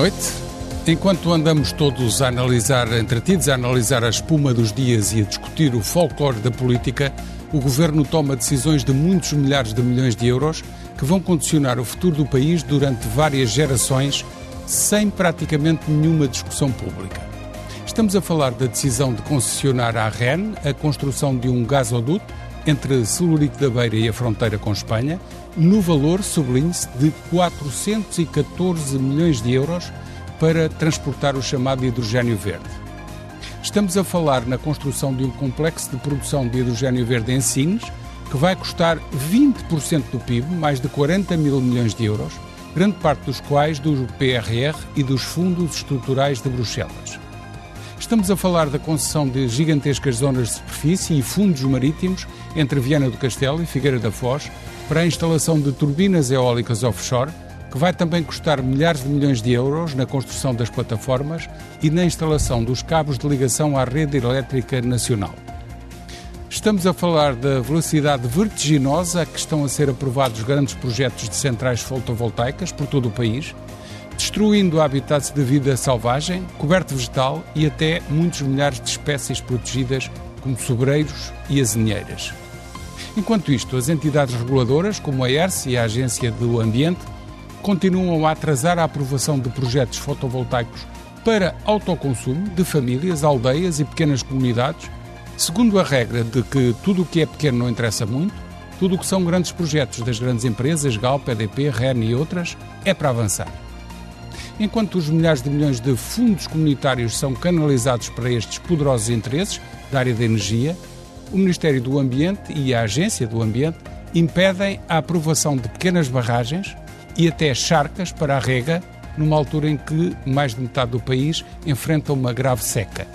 Noite. Enquanto andamos todos a analisar, entretidos a analisar a espuma dos dias e a discutir o folclore da política, o governo toma decisões de muitos milhares de milhões de euros que vão condicionar o futuro do país durante várias gerações, sem praticamente nenhuma discussão pública. Estamos a falar da decisão de concessionar à REN a construção de um gasoduto entre Celurico da Beira e a fronteira com Espanha, no valor, sublinhe-se, de 414 milhões de euros para transportar o chamado hidrogênio verde. Estamos a falar na construção de um complexo de produção de hidrogênio verde em Sines, que vai custar 20% do PIB, mais de 40 mil milhões de euros, grande parte dos quais do PRR e dos fundos estruturais de Bruxelas. Estamos a falar da concessão de gigantescas zonas de superfície e fundos marítimos entre Viana do Castelo e Figueira da Foz para a instalação de turbinas eólicas offshore, que vai também custar milhares de milhões de euros na construção das plataformas e na instalação dos cabos de ligação à rede elétrica nacional. Estamos a falar da velocidade vertiginosa a que estão a ser aprovados grandes projetos de centrais fotovoltaicas por todo o país, destruindo habitats de vida selvagem, coberto vegetal e até muitos milhares de espécies protegidas, como sobreiros e azinheiras. Enquanto isto, as entidades reguladoras, como a ERSE e a Agência do Ambiente, continuam a atrasar a aprovação de projetos fotovoltaicos para autoconsumo de famílias, aldeias e pequenas comunidades, segundo a regra de que tudo o que é pequeno não interessa muito, tudo o que são grandes projetos das grandes empresas, Galp, EDP, REN e outras, é para avançar. Enquanto os milhares de milhões de fundos comunitários são canalizados para estes poderosos interesses da área da energia, o Ministério do Ambiente e a Agência do Ambiente impedem a aprovação de pequenas barragens e até charcas para a rega, numa altura em que mais de metade do país enfrenta uma grave seca.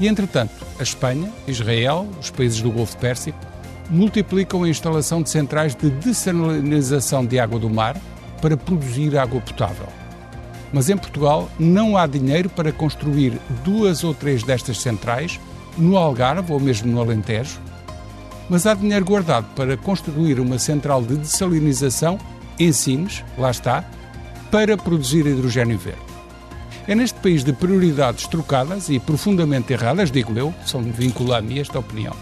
E, entretanto, a Espanha, Israel, os países do Golfo Pérsico multiplicam a instalação de centrais de dessalinização de água do mar para produzir água potável. Mas em Portugal não há dinheiro para construir duas ou três destas centrais no Algarve ou mesmo no Alentejo, mas há dinheiro guardado para construir uma central de dessalinização em Sines, lá está, para produzir hidrogênio verde. É neste país de prioridades trocadas e profundamente erradas, digo eu, só me a esta opinião,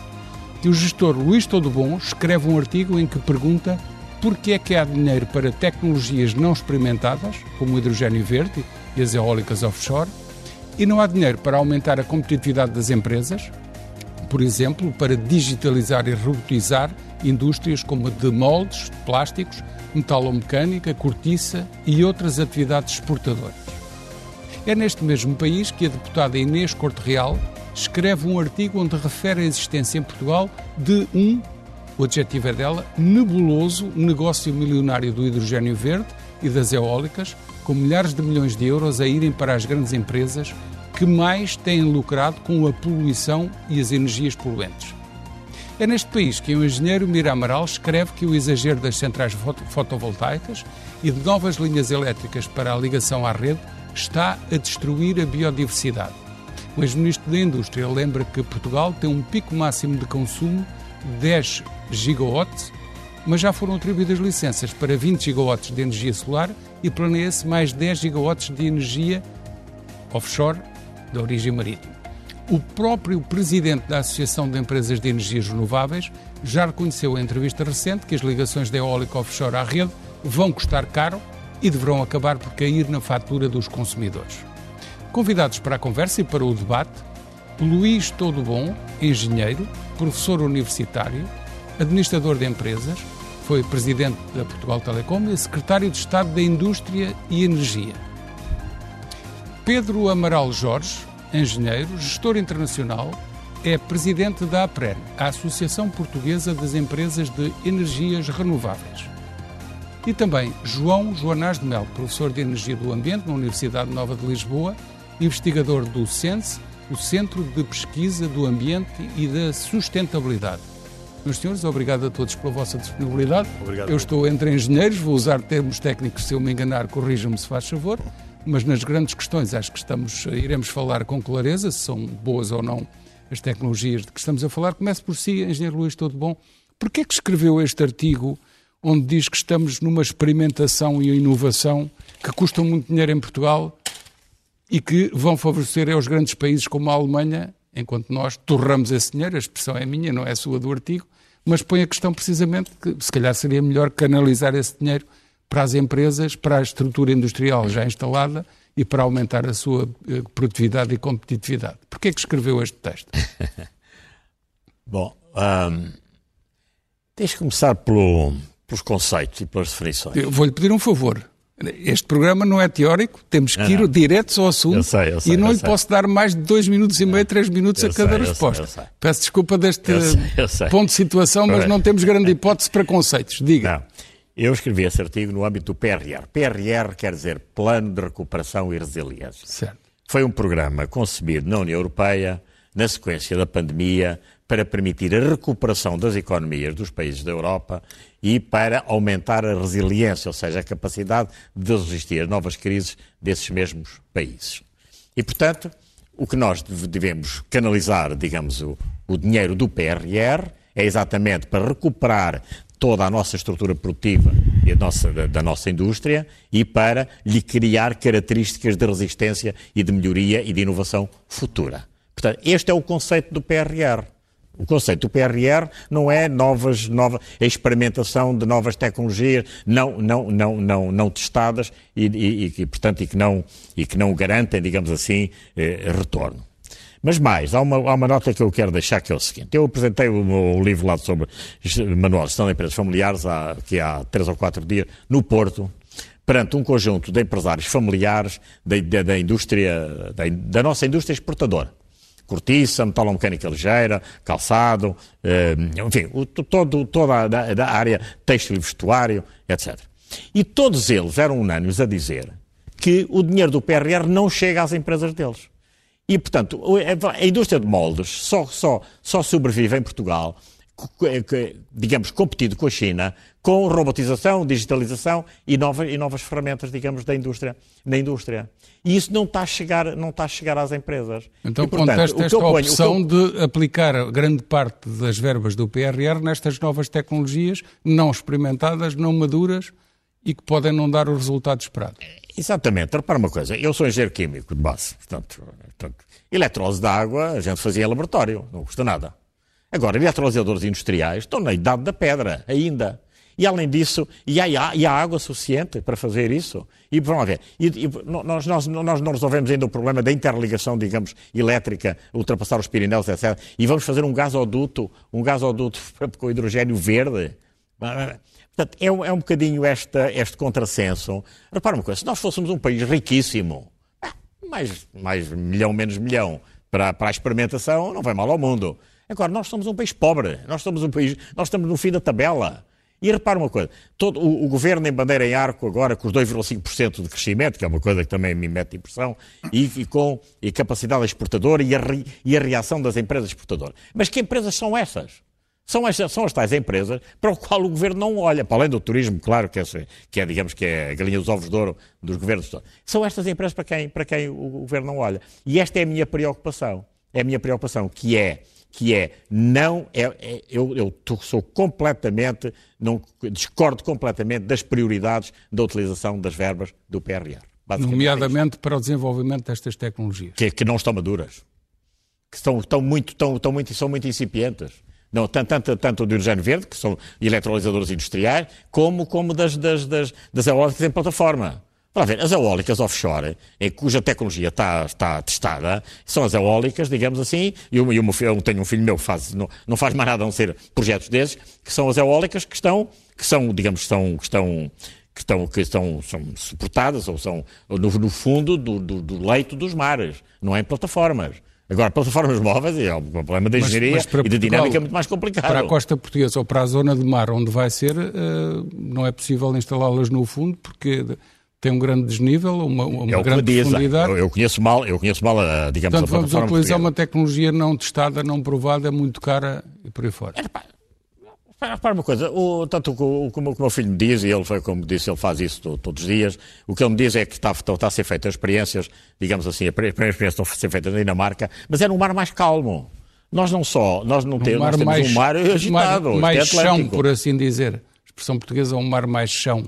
que o gestor Luís Todo Bom escreve um artigo em que pergunta por que é que há dinheiro para tecnologias não experimentadas, como o hidrogênio verde e as eólicas offshore, e não há dinheiro para aumentar a competitividade das empresas, por exemplo, para digitalizar e robotizar indústrias como a de moldes, de plásticos, metalomecânica, cortiça e outras atividades exportadoras. É neste mesmo país que a deputada Inês Corte Real escreve um artigo onde refere a existência em Portugal de um, o adjetivo é dela, nebuloso negócio milionário do hidrogênio verde e das eólicas, com milhares de milhões de euros a irem para as grandes empresas que mais têm lucrado com a poluição e as energias poluentes. É neste país que o engenheiro Mira Amaral escreve que o exagero das centrais fotovoltaicas e de novas linhas elétricas para a ligação à rede está a destruir a biodiversidade. O ex-ministro da Indústria lembra que Portugal tem um pico máximo de consumo de 10 gigawatts mas já foram atribuídas licenças para 20 gigawatts de energia solar e planeia-se mais 10 gigawatts de energia offshore de origem marítima. O próprio presidente da Associação de Empresas de Energias Renováveis já reconheceu em entrevista recente que as ligações da eólica offshore à rede vão custar caro e deverão acabar por cair na fatura dos consumidores. Convidados para a conversa e para o debate, Luís Todo Bom, engenheiro, professor universitário, administrador de empresas, foi presidente da Portugal Telecom e secretário de Estado da Indústria e Energia. Pedro Amaral Jorge, engenheiro, gestor internacional, é presidente da APREN, a Associação Portuguesa das Empresas de Energias Renováveis. E também João Joanás de Mel, professor de Energia do Ambiente na Universidade Nova de Lisboa, investigador do CENSE, o Centro de Pesquisa do Ambiente e da Sustentabilidade. Meus senhores, obrigado a todos pela vossa disponibilidade. Obrigado. Eu estou entre engenheiros, vou usar termos técnicos, se eu me enganar, corrijam-me se faz favor, mas nas grandes questões acho que estamos, iremos falar com clareza, se são boas ou não as tecnologias de que estamos a falar. Comece por si, engenheiro Luís, tudo bom? Porquê é que escreveu este artigo onde diz que estamos numa experimentação e inovação que custam muito dinheiro em Portugal e que vão favorecer aos grandes países como a Alemanha, enquanto nós torramos esse dinheiro, a expressão é minha, não é a sua do artigo, mas põe a questão precisamente que se calhar seria melhor canalizar esse dinheiro para as empresas, para a estrutura industrial já instalada e para aumentar a sua eh, produtividade e competitividade. Porquê é que escreveu este texto? Bom, um, tens de começar pelo, pelos conceitos e pelas definições. Vou-lhe pedir um favor. Este programa não é teórico, temos que ir diretos ao assunto eu sei, eu sei, e não lhe sei. posso dar mais de dois minutos e meio, três minutos eu a cada resposta. Peço desculpa deste ponto de situação, mas não temos grande hipótese para conceitos. Diga. Não. Eu escrevi esse artigo no âmbito do PRR. PRR quer dizer Plano de Recuperação e Resiliência. Certo. Foi um programa concebido na União Europeia, na sequência da pandemia, para permitir a recuperação das economias dos países da Europa e para aumentar a resiliência, ou seja, a capacidade de resistir a novas crises desses mesmos países. E, portanto, o que nós devemos canalizar, digamos, o, o dinheiro do PRR é exatamente para recuperar toda a nossa estrutura produtiva e nossa, da, da, nossa indústria e para lhe criar características de resistência e de melhoria e de inovação futura. Portanto, este é o conceito do PRR. O conceito do PRR não é novas, nova experimentação de novas tecnologias não, não, não, não, não testadas e, e, e, portanto, e que não, e que não garantem, digamos assim, eh, retorno. Mas mais, há uma, há uma nota que eu quero deixar que é o seguinte. Eu apresentei o meu livro lá sobre Manual de Gestão de Empresas Familiares há, que há três ou quatro dias, no Porto, perante um conjunto de empresários familiares da, da, da indústria, da, da, nossa indústria exportadora. Cortiça, metalomecânica ligeira, calçado, eh, enfim, todo, toda a da área têxtil e vestuário, etc. E todos eles eram unânimes a dizer que o dinheiro do PRR não chega às empresas deles. E, portanto, a indústria de moldes só, só, só sobrevive em Portugal, digamos, competido com a China, com robotização, digitalização e novas, e novas ferramentas, digamos, da indústria, na indústria. E isso não está a chegar, não está a chegar às empresas. Então, e, portanto, contesta esta ponho, opção eu... de aplicar grande parte das verbas do PRR nestas novas tecnologias não experimentadas, não maduras e que podem não dar o resultado esperado. Exatamente. Repara uma coisa, eu sou engenheiro químico de base, portanto, portanto eletrose de água a gente fazia em laboratório, não custa nada. Agora, eletrolisadores industriais estão na idade da pedra, ainda. E além disso, e há, e há água suficiente para fazer isso? E vamos ver, e, e, nós, nós, nós não resolvemos ainda o problema da interligação, digamos, elétrica, ultrapassar os Pirineus, etc. E vamos fazer um gasoduto, um gasoduto com hidrogênio verde. Portanto, é um, é um bocadinho esta, este contrassenso. Repara uma coisa, se nós fôssemos um país riquíssimo, ah, mais, mais milhão, menos milhão, para, para a experimentação, não vai mal ao mundo. Agora, nós somos um país pobre, nós somos um país, nós estamos no fim da tabela. E repara uma coisa, todo, o, o, governo em bandeira em arco agora com os 2,5% de crescimento, que é uma coisa que também me mete impressão, e, e com e capacidade exportadora e a, e a reação das empresas exportadoras. Mas que empresas são essas? São as, são as tais empresas para o qual o governo não olha, para além do turismo, claro, que é, que é digamos, que é a galinha dos ovos de ouro dos governos. São estas empresas para quem, para quem o governo não olha. E esta é a minha preocupação. É a minha preocupação, que é, que é não, é, é eu, eu sou completamente, não, discordo completamente das prioridades da utilização das verbas do PRR. Nomeadamente é para o desenvolvimento destas tecnologias. Que, que não estão maduras. Que estão, estão, muito, estão, estão muito, são muito incipientes. Não, tanto, tanto, tanto do hidrogênio verde, que são eletrolisadores industriais, como, como das, das, das, das eólicas em plataforma. Para ver, as eólicas offshore, em cuja tecnologia está, está testada, são as eólicas, digamos assim, e eu, eu, eu tenho um filho meu que faz, não, não faz mais nada a não ser projetos desses, que são as eólicas que estão, que são, digamos, estão, que estão que, estão, que estão, são suportadas ou são no, no fundo do, do, do, leito dos mares, não é em plataformas. Agora, plataformas móveis é um problema de engenharia mas, mas e de dinâmica muito mais complicado. Para a costa portuguesa ou para a zona de mar onde vai ser, uh, não é possível instalá-las no fundo porque tem um grande desnível, uma, uma é grande diz, profundidade. Eu, conheço mal, eu conheço mal, digamos, Portanto, a vamos utilizar portuguesa. uma tecnologia não testada, não provada, muito cara e por aí fora. É, Repara uma coisa, o, tanto o, como o meu filho me diz, e ele foi como disse, ele faz isso todo, todos os dias, o que ele me diz é que está, está a ser feitas experiências, digamos assim, as primeiras experiências estão a ser feitas na Dinamarca, mas é num mar mais calmo. Nós não só, nós não temos, um nós temos mais, um mar agitado. Mar, mais é chão, por assim dizer. A expressão portuguesa é um mar mais chão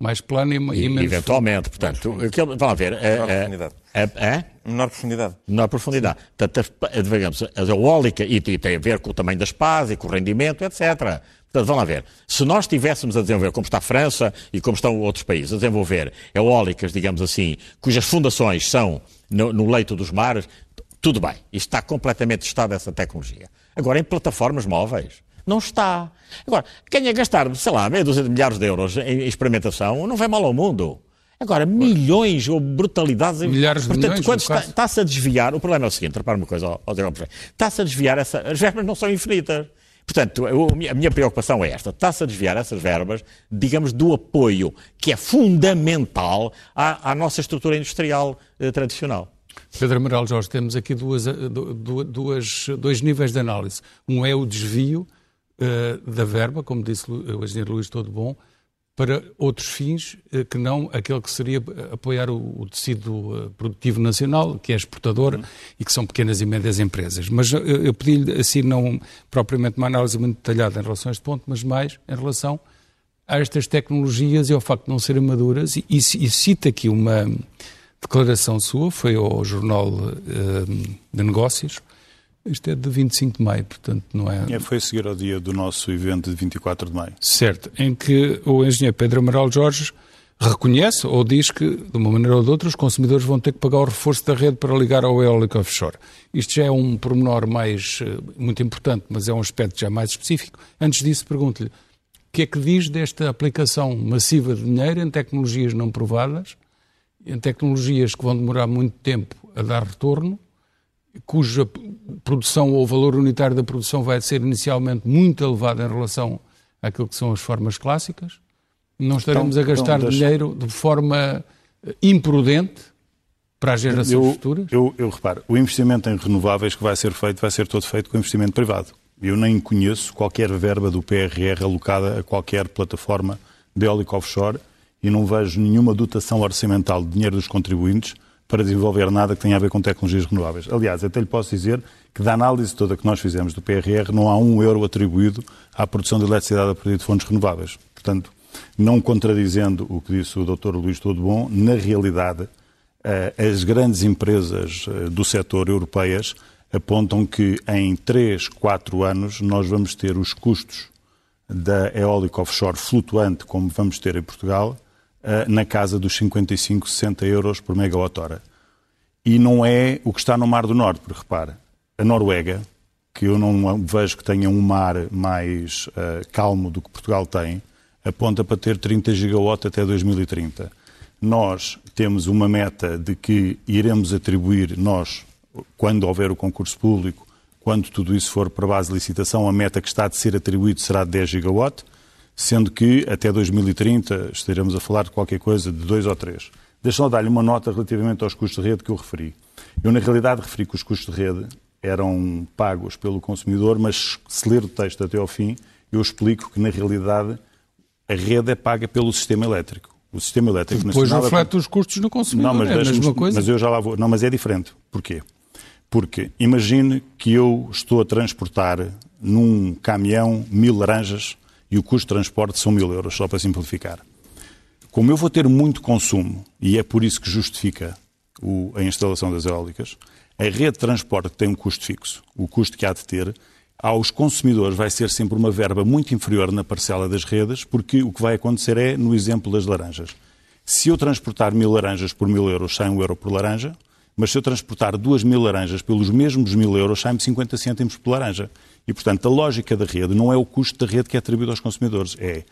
mais plano e, e, e menos Eventualmente, fundo. portanto, vamos ver. Menor é, profundidade. É? Menor profundidade. Menor profundidade. Portanto, digamos, a eólica, e, e, tem a ver com o tamanho das pás e com o rendimento, etc. Portanto, vamos lá ver. Se nós estivéssemos a desenvolver, como está a França e como estão outros países, a desenvolver eólicas, digamos assim, cujas fundações são no, no leito dos mares, tudo bem. Isto está completamente testado essa tecnologia. Agora, em plataformas móveis, não está. Agora, quem é gastar, sei lá, meia dúzia de milhares de euros em experimentação não vai mal ao mundo. Agora, milhões ou brutalidades. Milhares Portanto, de milhões. quando está, está-se a desviar, o problema é o seguinte: repara uma coisa, ao, ao está-se a desviar, essa, as verbas não são infinitas. Portanto, a minha preocupação é esta: está-se a desviar essas verbas, digamos, do apoio que é fundamental à, à nossa estrutura industrial eh, tradicional. Pedro Amaral Jorge, temos aqui duas, eh, duas, dois níveis de análise. Um é o desvio uh, da verba, como disse o engenheiro Luís Todo Bom, para outros fins uh, que não aquele que seria apoiar o, o tecido uh, produtivo nacional, que é exportador uhum. e que são pequenas e médias empresas. Mas eu, eu pedi-lhe, assim, não propriamente uma análise muito detalhada em relação a este ponto, mas mais em relação a estas tecnologias e ao facto de não serem maduras. E, e, e cita aqui uma declaração sua, foi ao Jornal de Negócios, isto é de 25 de maio, portanto não é... é foi a seguir ao dia do nosso evento de 24 de maio. Certo, em que o engenheiro Pedro Amaral Jorge reconhece ou diz que, de uma maneira ou de outra, os consumidores vão ter que pagar o reforço da rede para ligar ao eólico offshore. Isto já é um pormenor mais, eh, muito importante, mas é um aspecto já mais específico. Antes disso, pergunto-lhe, o que é que diz desta aplicação massiva de dinheiro em tecnologias não provadas, em tecnologias que vão demorar muito tempo a dar retorno, cuja produção ou valor unitário da produção vai ser inicialmente muito elevado em relação àquilo que são as formas clássicas, não estaremos então, a gastar então, dinheiro de forma eh, imprudente para as gerações eu, futuras? Eu, eu reparo, o investimento em renováveis que vai ser feito vai ser todo feito com investimento privado. Eu nem conheço qualquer verba do PRR alocada a qualquer plataforma de eólico offshore e não vejo nenhuma dotação orçamental de dinheiro dos contribuintes para desenvolver nada que tenha a ver com tecnologias renováveis. Aliás, até lhe posso dizer que da análise toda que nós fizemos do PRR não há um euro atribuído à produção de eletricidade a partir de fontes renováveis. Portanto, não contradizendo o que disse o Dr. Luís Todo Bom, na realidade, eh, as grandes empresas eh, do setor europeias apontam que em 3, 4 anos nós vamos ter os custos da eólica offshore flutuante, como vamos ter em Portugal, na casa dos 55, 60 euros por megawatt-hora. E não é o que está no Mar do Norte, porque repara, a Noruega, que eu não vejo que tenha um mar mais uh, calmo do que Portugal tem, aponta para ter 30 gigawatt até 2030. Nós temos uma meta de que iremos atribuir, nós, quando houver o concurso público, quando tudo isso for para base de licitação, a meta que está de ser atribuído será de 10 gigawatt sendo que até 2030 estaremos a falar de qualquer coisa de dois ou três. Deixa-me dar-lhe uma nota relativamente aos custos de rede que eu referi. Eu, na realidade, referi que os custos de rede eram pagos pelo consumidor, mas se ler o texto até ao fim, eu explico que, na realidade, a rede é paga pelo sistema elétrico. O sistema elétrico Depois nacional... Depois reflete é... os custos no consumidor, não, mas é a mesma coisa. Mas eu já lá vou. Não, mas é diferente. Porquê? Porque imagine que eu estou a transportar num caminhão mil laranjas e o custo de transporte são mil euros, só para simplificar. Como eu vou ter muito consumo, e é por isso que justifica o, a instalação das eólicas, a rede de transporte tem um custo fixo. O custo que há de ter aos consumidores vai ser sempre uma verba muito inferior na parcela das redes, porque o que vai acontecer é, no exemplo das laranjas. Se eu transportar mil laranjas por mil euros, sai um euro por laranja, mas se eu transportar duas mil laranjas pelos mesmos mil euros, sai-me 50 cêntimos por laranja. E, portanto, a lógica da rede não é o custo da rede que é atribuído aos consumidores, é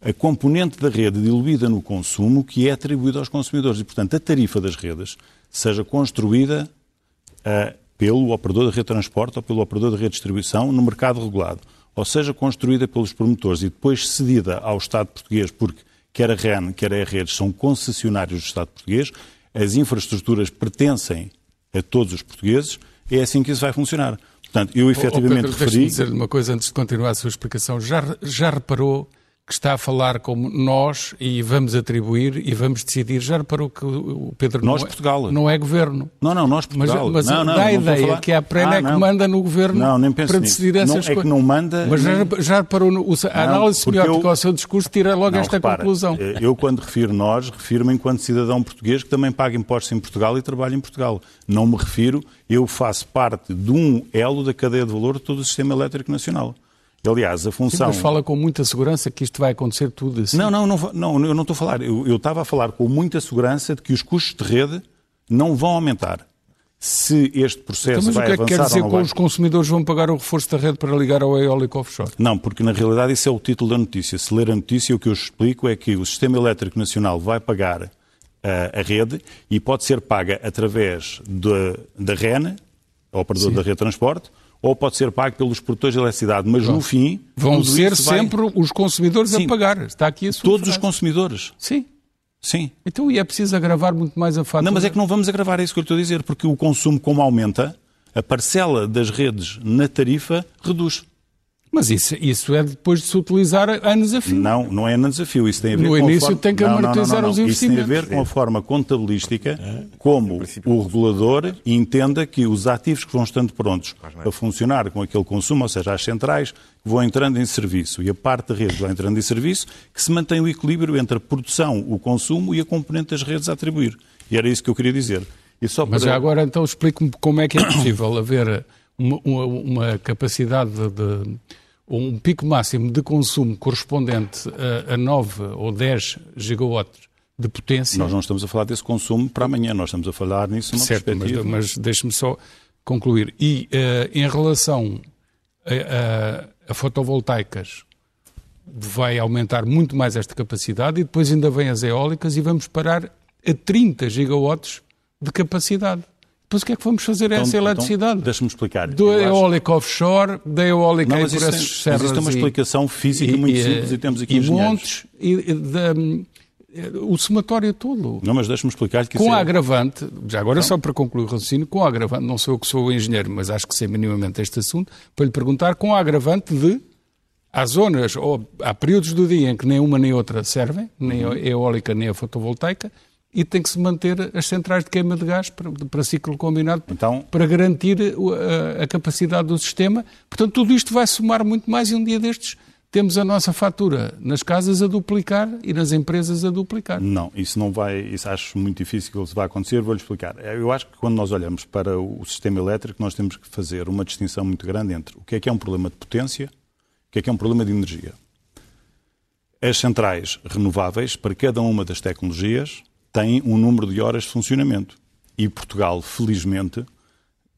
a componente da rede diluída no consumo que é atribuída aos consumidores. E, portanto, a tarifa das redes seja construída uh, pelo operador de rede de transporte ou pelo operador de rede de distribuição no mercado regulado, ou seja construída pelos promotores e depois cedida ao Estado português, porque quer a REN, quer a redes são concessionários do Estado português, as infraestruturas pertencem a todos os portugueses, é assim que isso vai funcionar. Portanto, eu efetivamente oh, Pedro, referi... dizer-lhe uma coisa antes de continuar a sua explicação. Já, já reparou que está a falar como nós e vamos atribuir e vamos decidir. Já reparou que o Pedro nós, não, é- Portugal. não é governo. Não, não, nós Portugal. Mas, mas não, não, dá a ideia que a Prena ah, é que manda no governo não, nem penso para decidir nisso. essas não, coisas. É que não manda... Mas já, já reparou, no, a análise semiótica eu... ao seu discurso tira logo não, esta repara, conclusão. Eh, eu quando refiro nós, refiro-me enquanto cidadão português que também paga impostos em Portugal e trabalha em Portugal. Não me refiro, eu faço parte de um elo da cadeia de valor de todo o sistema elétrico nacional. Aliás, a função. Sim, mas fala com muita segurança que isto vai acontecer tudo assim. Não, não, não, não eu não estou a falar. Eu, eu estava a falar com muita segurança de que os custos de rede não vão aumentar. Se este processo então, mas vai avançar. Mas o que é que quer dizer que os consumidores vão pagar o reforço da rede para ligar ao eólico offshore? Não, porque na realidade isso é o título da notícia. Se ler a notícia, o que eu explico é que o Sistema Elétrico Nacional vai pagar uh, a rede e pode ser paga através de, da REN, operador Sim. da rede de transporte, ou pode ser pago pelos produtores de eletricidade, mas Pronto. no fim... Vão ser sempre vai... os consumidores Sim. a pagar. Está aqui a Todos frase. os consumidores. Sim. Sim. Então, e é preciso agravar muito mais a fatura? Não, mas é que não vamos agravar, é isso que eu estou a dizer, porque o consumo, como aumenta, a parcela das redes na tarifa reduz. Mas isso, isso é depois de se utilizar anos a fio. Não, não é anos a fio. Isso tem a ver no com início forma... tem que amortizar os investimentos. Isso tem a ver com a forma contabilística como o regulador entenda que os ativos que vão estando prontos a funcionar com aquele consumo, ou seja, as centrais, vão entrando em serviço e a parte da rede vai entrando em serviço, que se mantém o equilíbrio entre a produção, o consumo e a componente das redes a atribuir. E era isso que eu queria dizer. Mas para... agora então explique-me como é que é possível haver uma, uma, uma capacidade de um pico máximo de consumo correspondente a, a 9 ou 10 gigawatts de potência. Nós não estamos a falar desse consumo para amanhã, nós estamos a falar nisso numa certo, perspectiva. Mas, mas deixe-me só concluir. E uh, em relação a, a, a, fotovoltaicas, vai aumentar muito mais esta capacidade e depois ainda vem as eólicas e vamos parar a 30 gigawatts de capacidade. Depois o que é que vamos fazer então, essa então, eletricidade? Então, Deixa-me explicar. Do eólico acho... offshore, da eólica não, por essas serras. Existe uma explicação física e, muito e, simples e temos aqui e montes e, e o somatório todo. Não, mas deixa-me explicar que Com a é... agravante, já agora não. só para concluir o raciocínio, com agravante, não sou eu que sou engenheiro, mas acho que sei minimamente este assunto, para lhe perguntar, com agravante de há zonas, ou há períodos do dia em que nem uma nem outra servem, nem a eólica nem a fotovoltaica, e tem que se manter as centrais de queima de gás para, para ciclo combinado então, para garantir a, a, capacidade do sistema. Portanto, tudo isto vai somar muito mais e um dia destes temos a nossa fatura nas casas a duplicar e nas empresas a duplicar. Não, isso não vai, isso acho muito difícil que isso vá acontecer, vou-lhe explicar. Eu acho que quando nós olhamos para o sistema elétrico, nós temos que fazer uma distinção muito grande entre o que é que é um problema de potência, o que é que é um problema de energia. As centrais renováveis, para cada uma das tecnologias, tem um número de horas de funcionamento. E Portugal, felizmente,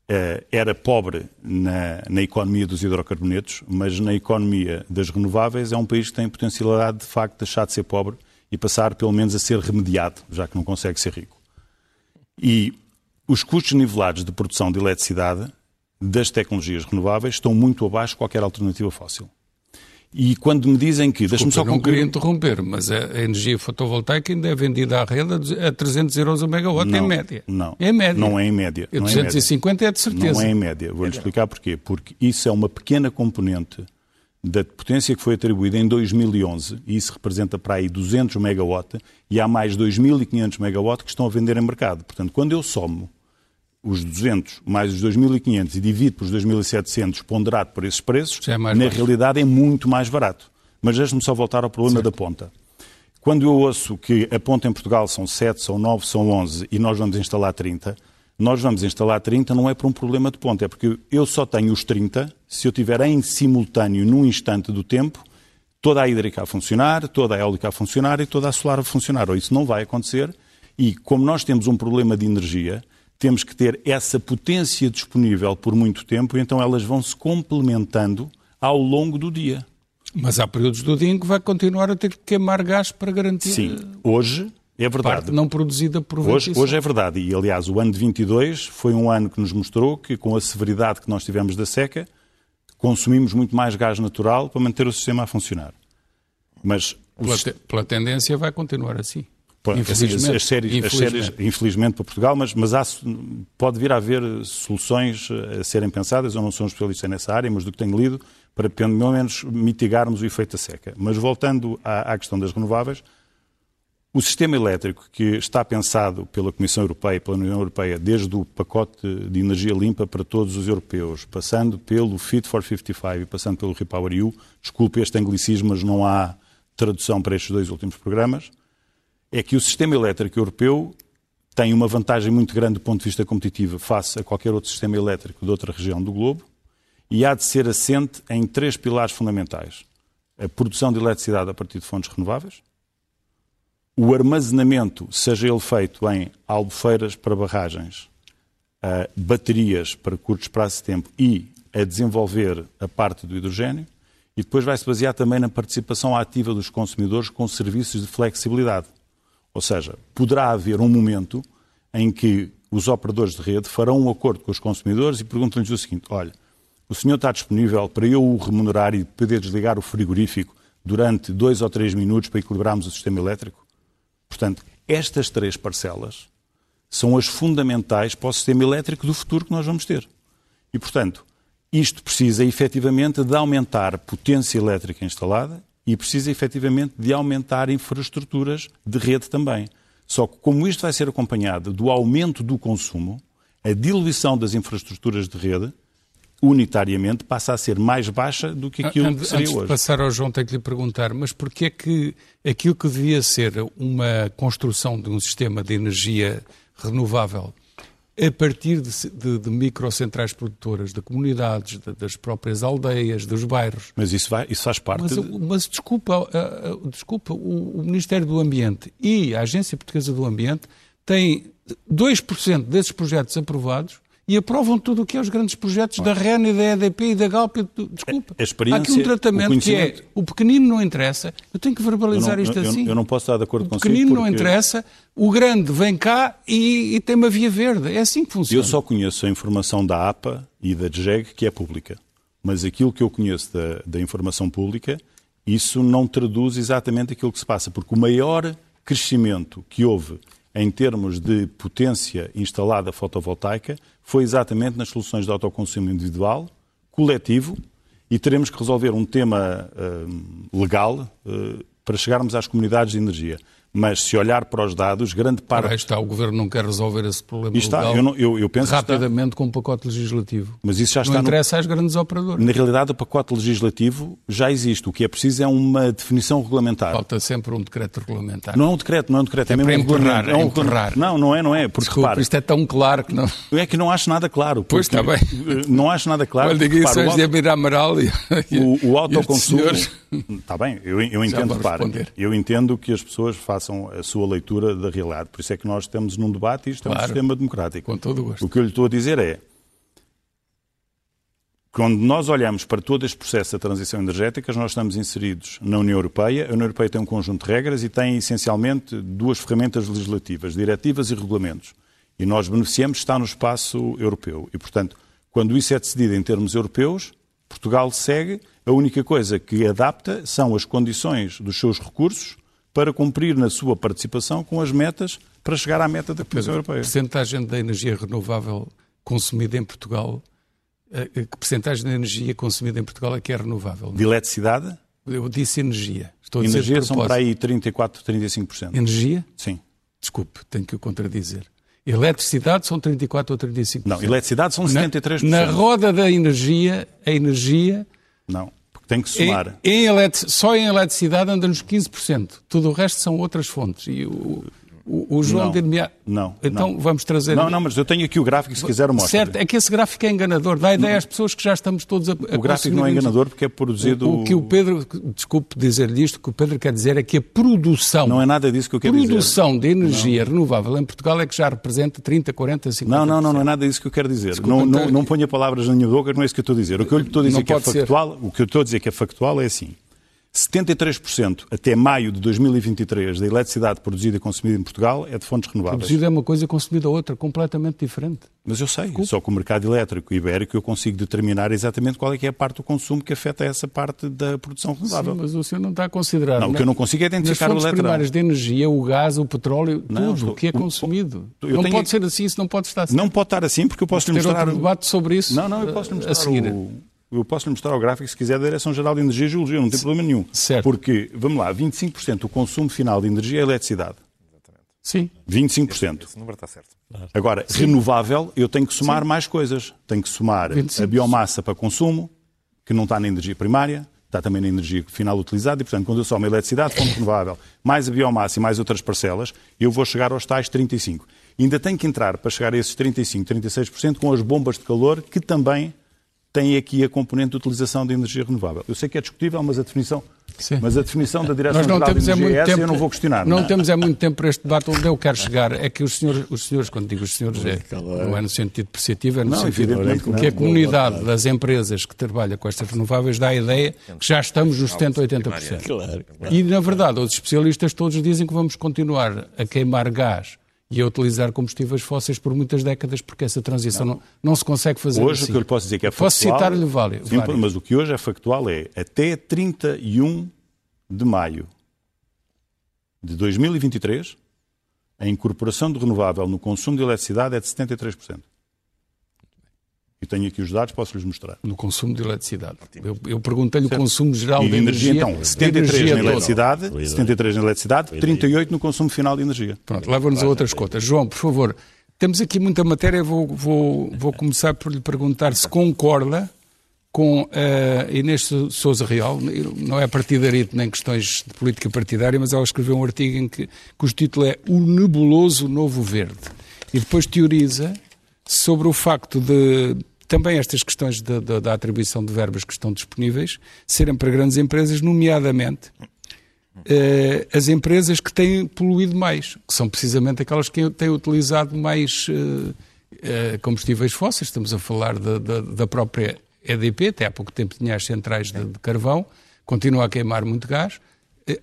eh, era pobre na, na, economia dos hidrocarbonetos, mas na economia das renováveis é um país que tem potencialidade de facto de deixar de ser pobre e passar pelo menos a ser remediado, já que não consegue ser rico. E os custos nivelados de produção de eletricidade das tecnologias renováveis estão muito abaixo de qualquer alternativa fóssil. E quando me dizem que... Desculpa, só não queria interromper, mas a energia fotovoltaica ainda é vendida à rede a 300 euros a megawatt não, em média. Não, é média. não é em média. E 250 é, é de certeza. Não é em média. Vou-lhe explicar porquê. Porque isso é uma pequena componente da potência que foi atribuída em 2011, e isso representa para aí 200 megawatt, e há mais 2.500 megawatt que estão a vender em mercado. Portanto, quando eu somo os 200 mais os 2.500 e divido por os 2.700 ponderado por esses preços, é na baixo. realidade é muito mais barato. Mas deixe-me só voltar ao problema certo. da ponta. Quando eu ouço que a ponta em Portugal são 7, são 9, são 11 e nós vamos instalar 30, nós vamos instalar 30 não é por um problema de ponta, é porque eu só tenho os 30 se eu tiver em simultâneo, num instante do tempo, toda a hídrica a funcionar, toda a eólica a funcionar e toda a solar a funcionar. Ou isso não vai acontecer. E como nós temos um problema de energia, temos que ter essa potência disponível por muito tempo, então elas vão se complementando ao longo do dia. Mas há períodos do dia em que vai continuar a ter que queimar gás para garantir. Sim, hoje é verdade. Parte não produzida por hoje, hoje é verdade. E, aliás, o ano de 22 foi um ano que nos mostrou que, com a severidade que nós tivemos da seca, consumimos muito mais gás natural para manter o sistema a funcionar. Mas pela, te, pela tendência vai continuar assim. Infelizmente, as, séries, infelizmente. As séries, infelizmente para Portugal, mas, mas há, pode vir a haver soluções a serem pensadas. Eu não sou um especialista nessa área, mas do que tenho lido, para pelo menos mitigarmos o efeito da seca. Mas voltando à, à questão das renováveis, o sistema elétrico que está pensado pela Comissão Europeia, pela União Europeia, desde o pacote de energia limpa para todos os europeus, passando pelo Fit for 55 e passando pelo Repower EU, desculpe este anglicismo, mas não há tradução para estes dois últimos programas, é que o sistema elétrico europeu tem uma vantagem muito grande do ponto de vista competitivo face a qualquer outro sistema elétrico de outra região do globo e há de ser assente em três pilares fundamentais. A produção de eletricidade a partir de fontes renováveis, o armazenamento, seja ele feito em albufeiras para barragens, baterias para curtos prazos de tempo e a desenvolver a parte do hidrogênio, e depois vai se basear também na participação ativa dos consumidores com serviços de flexibilidade. Ou seja, poderá haver um momento em que os operadores de rede farão um acordo com os consumidores e perguntam-lhes o seguinte: olha, o senhor está disponível para eu o remunerar e poder desligar o frigorífico durante dois ou três minutos para equilibrarmos o sistema elétrico? Portanto, estas três parcelas são as fundamentais para o sistema elétrico do futuro que nós vamos ter. E, portanto, isto precisa efetivamente de aumentar potência elétrica instalada e precisa efetivamente de aumentar infraestruturas de rede também. Só que, como isto vai ser acompanhado do aumento do consumo, a diluição das infraestruturas de rede unitariamente passa a ser mais baixa do que aquilo que seria Antes hoje. de passar ao João, tenho que lhe perguntar, mas porquê é que aquilo que devia ser uma construção de um sistema de energia renovável a partir de, de, de microcentrais produtoras, de comunidades, de, das próprias aldeias, dos bairros. Mas isso, vai, isso faz parte. Mas, mas desculpa, uh, desculpa o, o, Ministério do Ambiente e a Agência Portuguesa do Ambiente têm 2% desses projetos aprovados e aprovam tudo o que é os grandes projetos da REN e da EDP e da Galp. Desculpa. Há aqui um tratamento que é o pequenino não interessa. Eu tenho que verbalizar não, isto eu, assim. Eu não posso estar de acordo o consigo. O pequenino porque... não interessa, o grande vem cá e, e, tem uma via verde. É assim que funciona. Eu só conheço a informação da APA e da DGEG que é pública. Mas aquilo que eu conheço da, da informação pública, isso não traduz exatamente aquilo que se passa. Porque o maior crescimento que houve em termos de potência instalada fotovoltaica foi exatamente nas soluções de autoconsumo individual, coletivo, e teremos que resolver um tema uh, legal uh, para chegarmos às comunidades de energia. Mas se olhar para os dados, grande parte. Aí está, o Governo não quer resolver esse problema está, legal eu, não, eu, eu penso rapidamente está... com um pacote legislativo. Mas isso já está não interessa no... às grandes operadoras. Na realidade, o pacote legislativo já existe. O que é preciso é uma definição regulamentar. Falta sempre um decreto regulamentar. Não é um decreto, não é um decreto. É, é mesmo para emperrar, é um emperrar. Não, não é, não é. Porque, Desculpa, repara, isto é tão claro que não... É que não acho nada claro. Pois está bem. Não acho nada claro. Olha, diga isso hoje de Amir Amaral e... O, o autoconsumo... Está bem, eu, eu entendo, repara, eu entendo que as pessoas façam a sua leitura leitura da realidade. Por isso é que nós estamos num debate e isto claro, é um sistema democrático. Com todo o gosto. O que eu lhe estou a dizer é, quando nós olhamos para todo este processo da transição energética, nós estamos inseridos na União Europeia. A União Europeia tem um conjunto de regras e tem essencialmente duas ferramentas legislativas, diretivas e regulamentos. E nós beneficiamos de estar no espaço europeu. E, portanto, quando isso é decidido em termos europeus, Portugal segue. A única coisa que adapta são as condições dos seus recursos para cumprir na sua participação com as metas para chegar à meta da Comissão Europeia. A percentagem da energia renovável consumida em Portugal, eh, eh, que percentagem da energia consumida em Portugal é que é renovável? De eletricidade? Eu disse energia. Estou a energia são para aí 34, 35%. Energia? Sim. Desculpe, tenho que o contradizer. Eletricidade são 34 ou 35%. Não, eletricidade são 73%. Na, na roda da energia, a energia... Não. Tem que somar. Em, em só em eletricidade anda nos 15%. Tudo o resto são outras fontes. E o, o, o João dir-me Não. Então não. vamos trazer. Não, não, mas eu tenho aqui o gráfico, se quiser mostrar. Certo, é que esse gráfico é enganador. Dá ideia às pessoas que já estamos todos a. a o gráfico não é enganador porque é produzido. O, o que o Pedro, desculpe dizer-lhe isto, o que o Pedro quer dizer é que a produção. Não é nada disso que eu quero dizer. Produção de energia não. renovável em Portugal é que já representa 30, 40, 50%. Não, não, não, não é nada disso que eu quero dizer. Desculpa, não, então... não, não ponha palavras na minha boca, não é isso que eu estou a dizer. O que eu lhe estou a dizer que é factual, ser. o que eu estou a dizer que é factual é assim. 73% até maio de 2023 da eletricidade produzida e consumida em Portugal é de fontes renováveis. Produzida é uma coisa, consumida outra, completamente diferente. Mas eu sei, Desculpa. só com o mercado elétrico ibérico eu consigo determinar exatamente qual é que é a parte do consumo que afeta essa parte da produção renovável. Sim, mas o senhor não está a considerar. Não, o que eu não consigo é identificar o eletrão. primárias de energia, o gás, o petróleo, não, tudo o que é consumido. Não tenho... pode ser assim, isso não pode estar assim. Não pode estar assim, porque eu posso lhe mostrar... Ter debate sobre isso Não, não, eu posso lhe mostrar a seguir. O eu posso lhe mostrar o gráfico, se quiser, da Direção-Geral de Energia e Geologia, não tem problema nenhum. Certo. Porque, vamos lá, 25% do consumo final de energia é eletricidade. Sim. 25%. Esse, esse número está certo. Agora, Sim. renovável, eu tenho que somar Sim. mais coisas. Tenho que somar 25. a biomassa para consumo, que não está na energia primária, está também na energia final utilizada, e, portanto, quando eu somo a eletricidade, fonte renovável, mais a biomassa e mais outras parcelas, eu vou chegar aos tais 35%. ainda tenho que entrar para chegar a esses 35%, 36% com as bombas de calor, que também tem aqui a componente de utilização de energia renovável. Eu sei que é discutível, mas a definição, mas a definição da Direção-Geral de Energia é, é essa, eu não vou questionar. Não, não, temos é muito tempo para este debate. Onde eu quero chegar é que os senhores, os senhores quando digo os senhores, é, não é no sentido perceptivo, é no não, sentido que a comunidade das empresas que trabalha com estas renováveis dá a ideia que já estamos nos 70%, 80%. Claro, claro. E, na verdade, os especialistas todos dizem que vamos continuar a queimar gás e a utilizar combustíveis fósseis por muitas décadas, porque essa transição não, não, não se consegue fazer Hoje assim. o que eu lhe posso dizer que é factual... Posso citar-lhe vários. Sim, mas o que hoje é factual é até 31 de maio de 2023, a incorporação de renovável no consumo de eletricidade é de 73%. E tenho aqui os dados, posso-lhes mostrar. No consumo de eletricidade. Eu, eu perguntei-lhe o consumo geral e de energia. Então, 73 energia na eletricidade, 73 na eletricidade, 38 no consumo final de energia. Pronto, leva-nos a outras contas. João, por favor, temos aqui muita matéria, vou, vou, vou começar por lhe perguntar se concorda com uh, Inês Souza Real, não é partidarito nem questões de política partidária, mas ela escreveu um artigo em que, cujo título é O Nebuloso Novo Verde. E depois teoriza sobre o facto de também estas questões da, da, da, atribuição de verbas que estão disponíveis serem para grandes empresas, nomeadamente eh, as empresas que têm poluído mais, que são precisamente aquelas que têm utilizado mais eh, eh, combustíveis fósseis. Estamos a falar da, da, própria EDP, até há pouco tempo tinha as centrais de, de carvão, continua a queimar muito gás.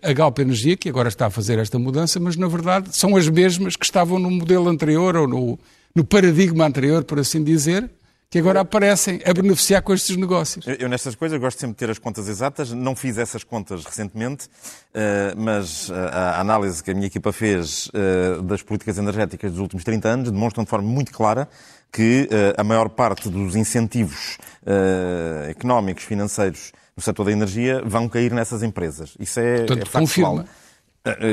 A Galp Energia, que agora está a fazer esta mudança, mas na verdade são as mesmas que estavam no modelo anterior ou no, no paradigma anterior, por assim dizer, que agora aparecem a beneficiar com estes negócios. Eu, eu, nestas coisas, gosto sempre de ter as contas exatas. Não fiz essas contas recentemente, uh, mas uh, a análise que a minha equipa fez uh, das políticas energéticas dos últimos 30 anos demonstram de forma muito clara que a maior parte dos incentivos económicos, financeiros no setor da energia vão cair nessas empresas. Isso é, Portanto, é factual. Confirma. Eh,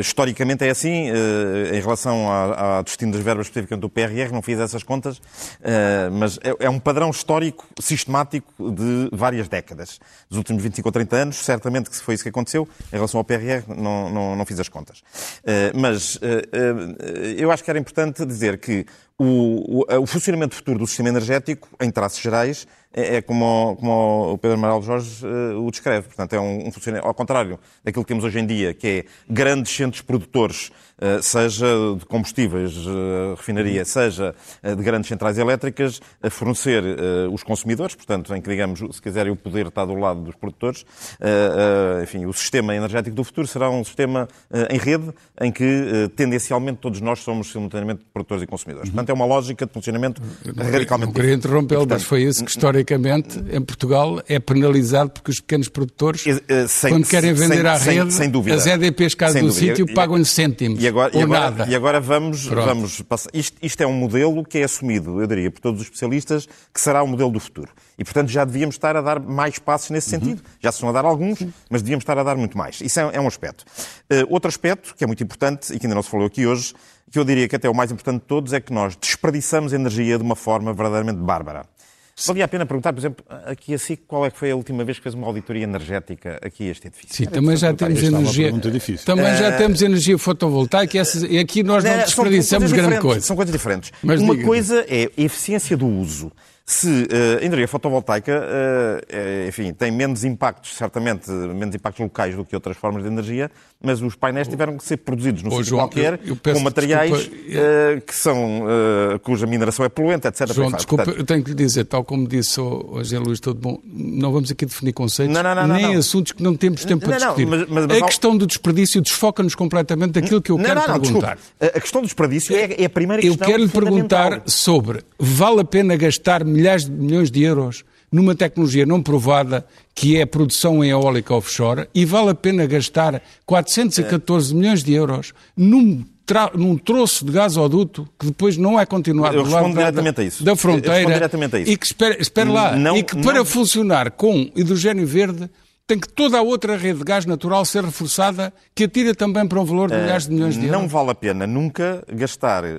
historicamente é assim, eh, em relação ao destino das verbas especificamente do PRR, não fiz essas contas, eh, mas é, é um padrão histórico sistemático de várias décadas. Dos últimos 25 ou 30 anos, certamente que foi isso que aconteceu. Em relação ao PRR, não, não, não fiz as contas. Mas eu acho que era importante dizer que o, o, o funcionamento futuro do sistema energético, em traços gerais, é, é como, como, o Pedro Amaral Jorge uh, o descreve. Portanto, é um, um funcionamento, ao contrário daquilo que temos hoje em dia, que é grandes centros produtores eh, seja de combustíveis, eh, refinaria, seja eh, de grandes centrais elétricas, a fornecer os consumidores, portanto, em que, digamos, se quiserem, o poder está do lado dos produtores. Enfim, o sistema energético do futuro será um sistema em rede em que, tendencialmente, todos nós somos simultaneamente produtores e consumidores. Portanto, é uma lógica de funcionamento radicalmente Não queria interrompê-lo, mas foi isso que, historicamente, em Portugal, é penalizado porque os pequenos produtores, quando querem vender à rede, as EDPs cá do sítio pagam-lhe cêntimos agora, ou agora, nada. E agora vamos, vamos passar. Isto, isto, é um modelo que é assumido, eu diria, por todos os especialistas, que será o modelo do futuro. E, portanto, já devíamos estar a dar mais passos nesse uhum. sentido. Já se estão a dar alguns, mas devíamos estar a dar muito mais. Isso é, é um aspecto. Uh, outro aspecto, que é muito importante e que ainda não se falou aqui hoje, que eu diria que até o mais importante de todos, é que nós desperdiçamos energia de uma forma verdadeiramente bárbara. Valia a pena perguntar, por exemplo, aqui a SIC, qual é que foi a última vez que fez uma auditoria energética aqui a este edifício? Sim, também já temos energia. Também já temos energia fotovoltaica e, essas, e aqui nós não desperdiçamos grande coisa. São coisas diferentes. Mas uma diga coisa é a eficiência do uso se uh, a energia fotovoltaica, uh, enfim, tem menos impactos, certamente, menos impactos locais do que outras formas de energia, mas os painéis tiveram que ser produzidos num sítio qualquer, eu, eu com materiais uh, que são, cuja mineração é poluente, etc. João, desculpa, Portanto, eu tenho que lhe dizer, tal como disse o José Luís Todo Bom, não vamos aqui definir conceitos, não, não, não, nem assuntos que não temos tempo para discutir. Mas, mas, mas, a questão do desperdício desfoca-nos completamente daquilo que eu quero perguntar. A questão do desperdício é, é a primeira questão Eu quero lhe perguntar sobre, vale a pena gastar milhares de milhões de euros numa tecnologia não provada, que é a produção em eólica offshore, e vale a pena gastar 414 é. milhões de euros num, num troço de gasoduto que depois não é continuado Eu do lado da, da fronteira e que, espera, espera lá, não, e que não... para funcionar com hidrogênio verde tem que toda a outra rede de gás natural ser reforçada, que atira também para um valor de eh, milhares de milhões de euros. Não vale a pena nunca gastar uh,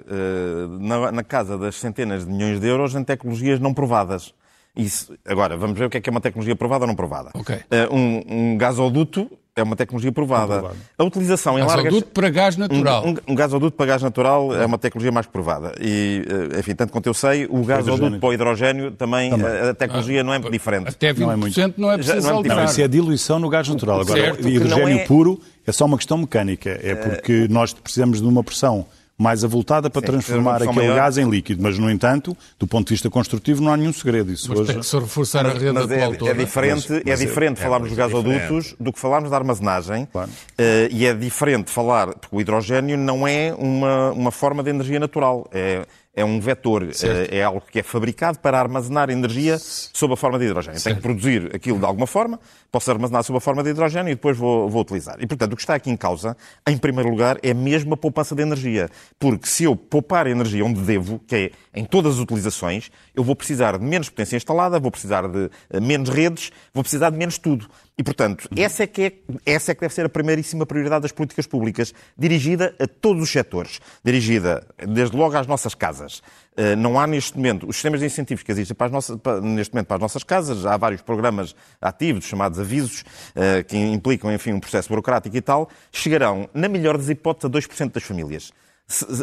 na, na, casa das centenas de milhões de euros em tecnologias não provadas. Isso, agora, vamos ver o que é que é uma tecnologia provada ou não provada. Okay. Uh, um, um gasoduto é uma tecnologia provada. A utilização em gasoduto largas... para gás natural. Um, um, um, gasoduto para gás natural é uma tecnologia mais provada. E, eh, enfim, tanto quanto eu sei, o gasoduto para o hidrogênio também, também. A, a, tecnologia ah, não é muito diferente. Até 20% não é, muito. não é preciso não, é não, isso é diluição no gás natural. Agora, certo. hidrogênio é... puro é só uma questão mecânica. É porque nós precisamos de uma pressão mais avultada para Sim, transformar aquele maior. gás em líquido. Mas, no entanto, do ponto de vista construtivo, não há nenhum segredo. Isso mas hoje... tem que se reforçar a rede mas é, é diferente, mas, mas é diferente é, falarmos é, dos gasodutos do que falarmos da armazenagem. Claro. Uh, e é diferente falar, porque o hidrogênio não é uma, uma forma de energia natural. É, é um vetor, certo. Eh, é algo que é fabricado para armazenar energia sob a forma de hidrogênio. Tem que produzir aquilo de alguma forma, posso armazenar sob a forma de hidrogênio e depois vou, vou utilizar. E, portanto, o que está aqui em causa, em primeiro lugar, é mesmo a poupança de energia. Porque se eu poupar energia onde devo, que é em todas as utilizações, eu vou precisar de menos potência instalada, vou precisar de eh, menos redes, vou precisar de menos tudo. E, portanto, essa é, que é, essa é que deve ser a primeiríssima prioridade das políticas públicas, dirigida a todos os setores, dirigida desde logo às nossas casas. Eh, não há neste momento, os sistemas de incentivos que existem para as nossas, para, neste momento para as nossas casas, há vários programas ativos, chamados avisos, eh, que implicam, enfim, um processo burocrático e tal, chegarão, na melhor das hipóteses, a 2% das famílias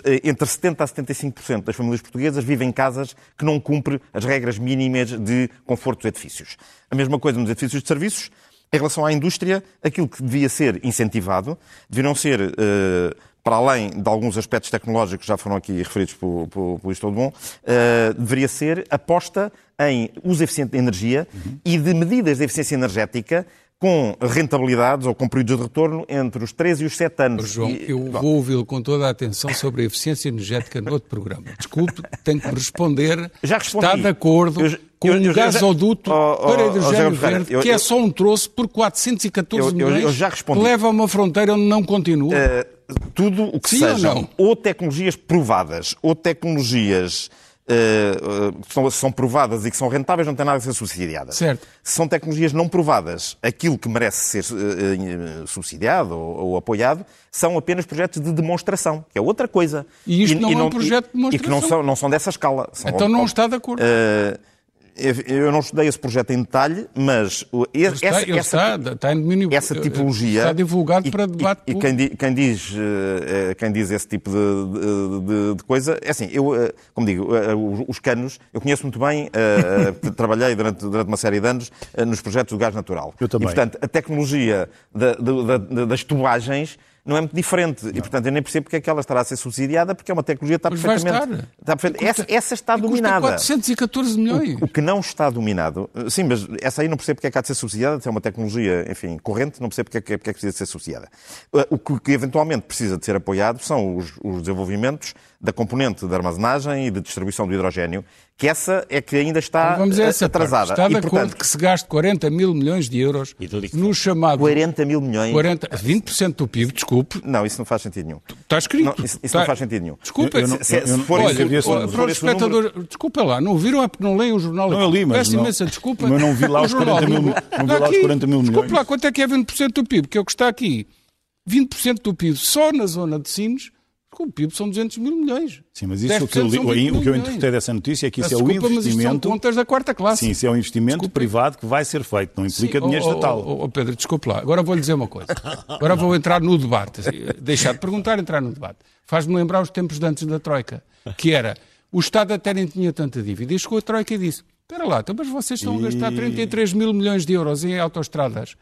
eh, entre 70% a 75% das famílias portuguesas vivem em casas que não cumprem as regras mínimas de conforto dos edifícios. A mesma coisa nos edifícios de serviços, em relação à indústria, aquilo que devia ser incentivado, deveriam ser, uh, para além de alguns aspectos tecnológicos que já foram aqui referidos pelo, pelo Luís Bom, deveria ser aposta em uso eficiente de energia uhum. e de medidas de eficiência energética com rentabilidades ou com períodos de retorno entre os 3 e os 7 anos. João, e... eu vou ouvi-lo com toda a atenção sobre a eficiência energética no outro programa. Desculpe, tenho que responder. Já respondi. Está de acordo eu, com eu, um gasoduto oh, para hidrogênio verde, eu, que é só um troço por 414 milhões que leva a uma fronteira onde não continua. Uh, tudo o que Sim sejam ou, ou tecnologias provadas ou tecnologias uh, são, são, provadas e que são rentáveis não têm nada a ser subsidiadas. Certo. Se são tecnologias não provadas, aquilo que merece ser uh, subsidiado ou, ou, apoiado são apenas projetos de demonstração, que é outra coisa. E isto e, não e é um projeto de demonstração. E que não são, não são dessa escala. São então não está de acordo. Uh, eu não estudei esse projeto em detalhe, mas essa, está, essa, está, está em domínio, essa tipologia está divulgado e, para debate e, e quem, quem, diz eh, quem diz esse tipo de, de, de, coisa é assim eu eh, como digo eh, os canos eu conheço muito bem trabalhei durante, durante uma série de anos nos projetos do gás natural eu também. e portanto a tecnologia da, da, das tubagens não é muito diferente. Não. E, portanto, eu nem percebo porque é que ela estará a ser subsidiada, porque é uma tecnologia que está perfeitamente... Está perfeitamente essa, essa, está dominada. 414 milhões. O, o, que não está dominado... Sim, mas essa aí não percebo porque é que há de ser subsidiada, é uma tecnologia, enfim, corrente, não percebo porque é que, porque é que precisa de ser subsidiada. O que, que, eventualmente precisa de ser apoiado são os, os desenvolvimentos da componente de armazenagem e de distribuição do hidrogênio, que essa é que ainda está então vamos a essa atrasada. Parte. Está de e, acordo portanto, que se gaste 40 mil milhões de euros no chamado... 40 mil milhões? 40, 20% do PIB, desculpe. Não, isso não faz sentido nenhum. Está escrito. Não, isso, isso está... não faz sentido nenhum. Desculpa, eu, eu, se, se, se for olha, isso, para os espectadores, número... desculpa lá, não viram é porque não leem o jornal. Não, eu li, mas Peço imensa desculpa. Mas não vi lá os 40 mil, não vi lá os 40 mil milhões. Desculpa lá, quanto é que é 20% do PIB? Que é o que está aqui. 20% do PIB só na zona de Sines o PIB são 200 mil milhões. Sim, mas isso o que, eu, o, o que eu interpretei dessa notícia é que isso é o investimento. Mas são contas da quarta classe. Sim, isso é um investimento desculpa. privado que vai ser feito, não implica Sim, dinheiro oh, estatal. Oh, oh, Pedro, desculpe lá. Agora vou-lhe dizer uma coisa. Agora vou entrar no debate. Deixar de perguntar, entrar no debate. Faz-me lembrar os tempos de antes da Troika, que era o Estado até nem tinha tanta dívida. E chegou a Troika e disse: Espera lá, então, mas vocês estão e... a gastar 33 mil milhões de euros em autoestradas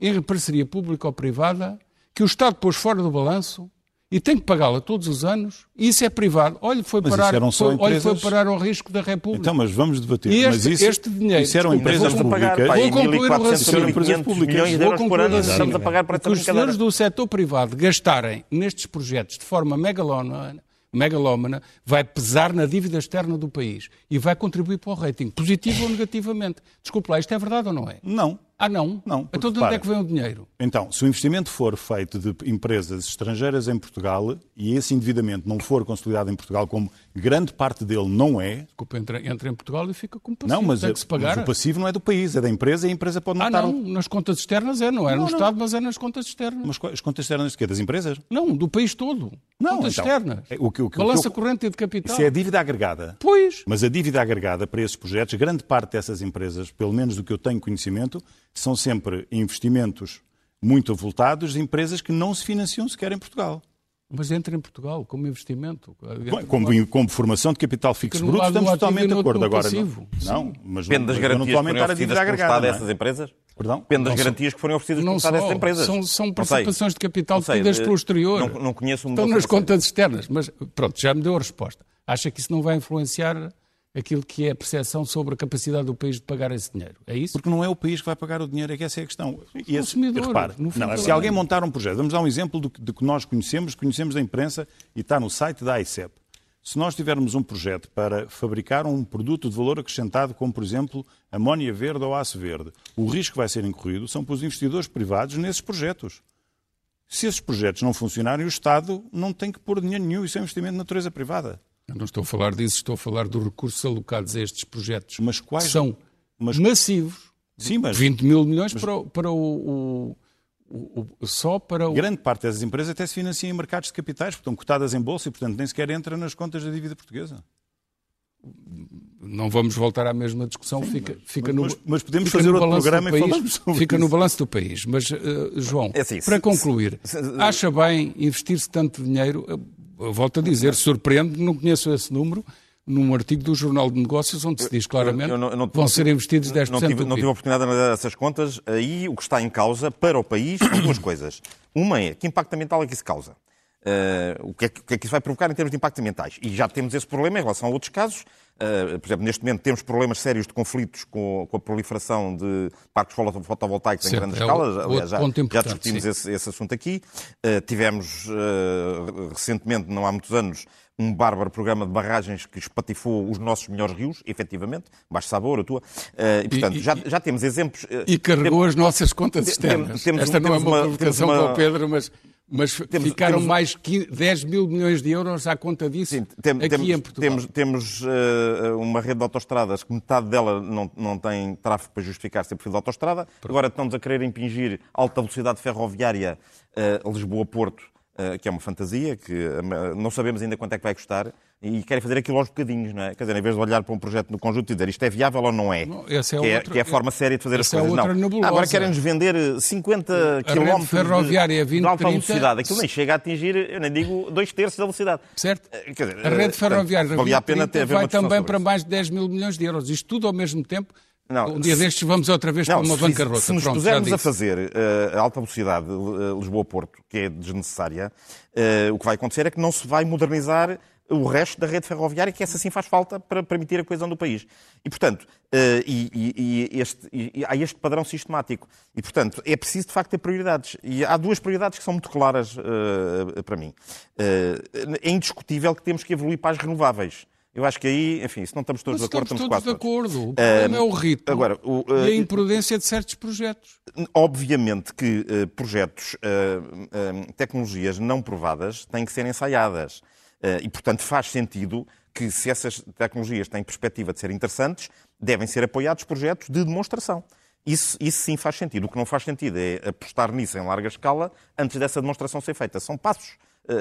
em parceria pública ou privada que o Estado pôs fora do balanço e tem que pagá-la todos os anos, e isso é privado. Olha, foi parar, foi, olha, foi parar ao risco da República. Então, mas vamos debater. Este, mas isso, este dinheiro. Isso eram empresas públicas. Pagar, vou concluir o raciocínio. milhões de euros por ano estamos a pagar para essa Os senhores do setor privado gastarem nestes projetos de forma megalómana, megalómana vai pesar na dívida externa do país e vai contribuir para o rating, positivo ou negativamente. Desculpe lá, isto é verdade ou não é? Não. Ah, não? Não. Então de onde é que vem o dinheiro? Então, se o investimento for feito de empresas estrangeiras em Portugal e esse endividamento não for consolidado em Portugal, como grande parte dele não é... Desculpa, entra, entra em Portugal e fica como passivo. Não, mas, Tem que se pagar. mas o passivo não é do país, é da empresa e a empresa pode não ah, estar... não, nas contas externas é, não é não, no não. Estado, mas é nas contas externas. Mas as contas externas de quê? Das empresas? Não, do país todo. Não, contas então, externas. É, o que, o que, Balança o que eu, corrente de capital. Isso é a dívida agregada. Pois. Mas a dívida agregada para esses projetos, grande parte dessas empresas, pelo menos do que eu tenho conhecimento, são sempre investimentos muito avultados de empresas que não se financiam sequer em Portugal. Mas entra em Portugal como investimento. Bom, como, como, formação de capital fixo bruto, estamos totalmente de acordo. Agora, não, não, mas Depende das garantias que forem oferecidas pelo Estado dessas empresas? Perdão? Depende das garantias que forem oferecidas pelo Estado dessas empresas. São, são participações de capital pedidas pelo exterior. Não, não conheço Estão nas contas externas. Mas pronto, já me deu a resposta. Acha que isso não vai influenciar aquilo que é a percepção sobre a capacidade do país de pagar esse dinheiro. É isso? Porque não é o país que vai pagar o dinheiro, é que essa é a questão. E esse, repare, não, se alguém montar um projeto, vamos dar um exemplo do, do que nós conhecemos, conhecemos da imprensa e está no site da ICEP. Se nós tivermos um projeto para fabricar um produto de valor acrescentado, como por exemplo amónia verde ou aço verde, o risco que vai ser incorrido são para os investidores privados nesses projetos. Se esses projetos não funcionarem, o Estado não tem que pôr dinheiro nenhum, isso é um investimento de natureza privada. Eu não estou a falar disso, estou a falar dos recursos alocados a estes projetos. Mas quais? são mas... massivos. Sim, mas... 20 mil milhões mas... para, para o, o, o, só para o... Grande parte dessas empresas até se financiam em mercados de capitais, porque estão cotadas em bolsa e, portanto, nem sequer entra nas contas da dívida portuguesa. Não vamos voltar à mesma discussão, Sim, fica, mas, fica no mas, podemos fica fazer outro programa país, e sobre Fica isso. no balanço do país. Mas, uh, João, é assim, para concluir, se, se, acha bem investir-se tanto dinheiro eu volto a dizer, surpreende, não conheço esse número, num artigo do Jornal de Negócios onde se diz claramente que vão ser investidos 10% não tive, não tive oportunidade de analisar essas contas. Aí o que está em causa para o país são duas coisas. Uma é que impacto ambiental é que isso causa. Uh, o, que é que, o, que é que, isso vai provocar em termos de impactos ambientais? E já temos esse problema em relação a outros casos. Uh, por exemplo, neste momento temos problemas sérios de conflitos com, com a proliferação de parques fotovoltaicos em grande é escala. Aliás, já, já, discutimos esse, esse, assunto aqui. Uh, tivemos recentemente, não há muitos anos, um bárbaro programa de barragens que espatifou os nossos melhores rios, efetivamente, Baixo Sabor, a tua. Uh, e, portanto, e, já, já temos exemplos. E carregou temos, as nossas contas externas. Temos, Esta não é uma provocação uma... para o Pedro, mas mas temos, ficaram temos... mais 10 mil milhões de euros à conta disso Sim, tem, aqui temos, em Portugal. Temos, temos uh, uma rede de autostradas que metade dela não, não tem tráfego para justificar ser perfil de autostrada. Pronto. Agora estamos a querer impingir alta velocidade ferroviária uh, Lisboa-Porto, uh, que é uma fantasia, que não sabemos ainda quanto é que vai custar e querem fazer aquilo aos bocadinhos, não é? Quer dizer, em vez de olhar para um projeto no conjunto e dizer isto é viável ou não é, não, essa é que, outra, é, que é a forma séria de fazer as é coisas. É não. Agora querem-nos vender 50 km ferroviária de, 20, de alta 30, velocidade. Aquilo nem chega a atingir, eu nem digo, dois terços da velocidade. Certo. Eh, quer dizer, a rede ferroviária portanto, 20, a pena ter vai também para mais de 10 mil milhões de euros. Isto tudo ao mesmo tempo. Não, um dia se, destes vamos outra vez não, para uma se, bancarrota. Se nos Pronto, pusermos a fazer uh, a alta velocidade uh, Lisboa-Porto, que é desnecessária, uh, o que vai acontecer é que não se vai modernizar o resto da rede ferroviária, que essa sim faz falta para permitir a coesão do país. E, portanto, e, e, este, e, há este padrão sistemático. E, portanto, é preciso, de facto, ter prioridades. E há duas prioridades que são muito claras para mim. É indiscutível que temos que evoluir para as renováveis. Eu acho que aí, enfim, se não estamos todos Mas de acordo, estamos, estamos de acordo. O problema é o ritmo agora, o, uh, e a imprudência de certos projetos. Obviamente que uh, projetos, uh, tecnologias não provadas têm que ser ensaiadas. E, portanto, faz sentido que, se essas tecnologias têm perspectiva de ser interessantes, devem ser apoiados projetos de demonstração. Isso, isso sim faz sentido. O que não faz sentido é apostar nisso em larga escala antes dessa demonstração ser feita. São passos uh,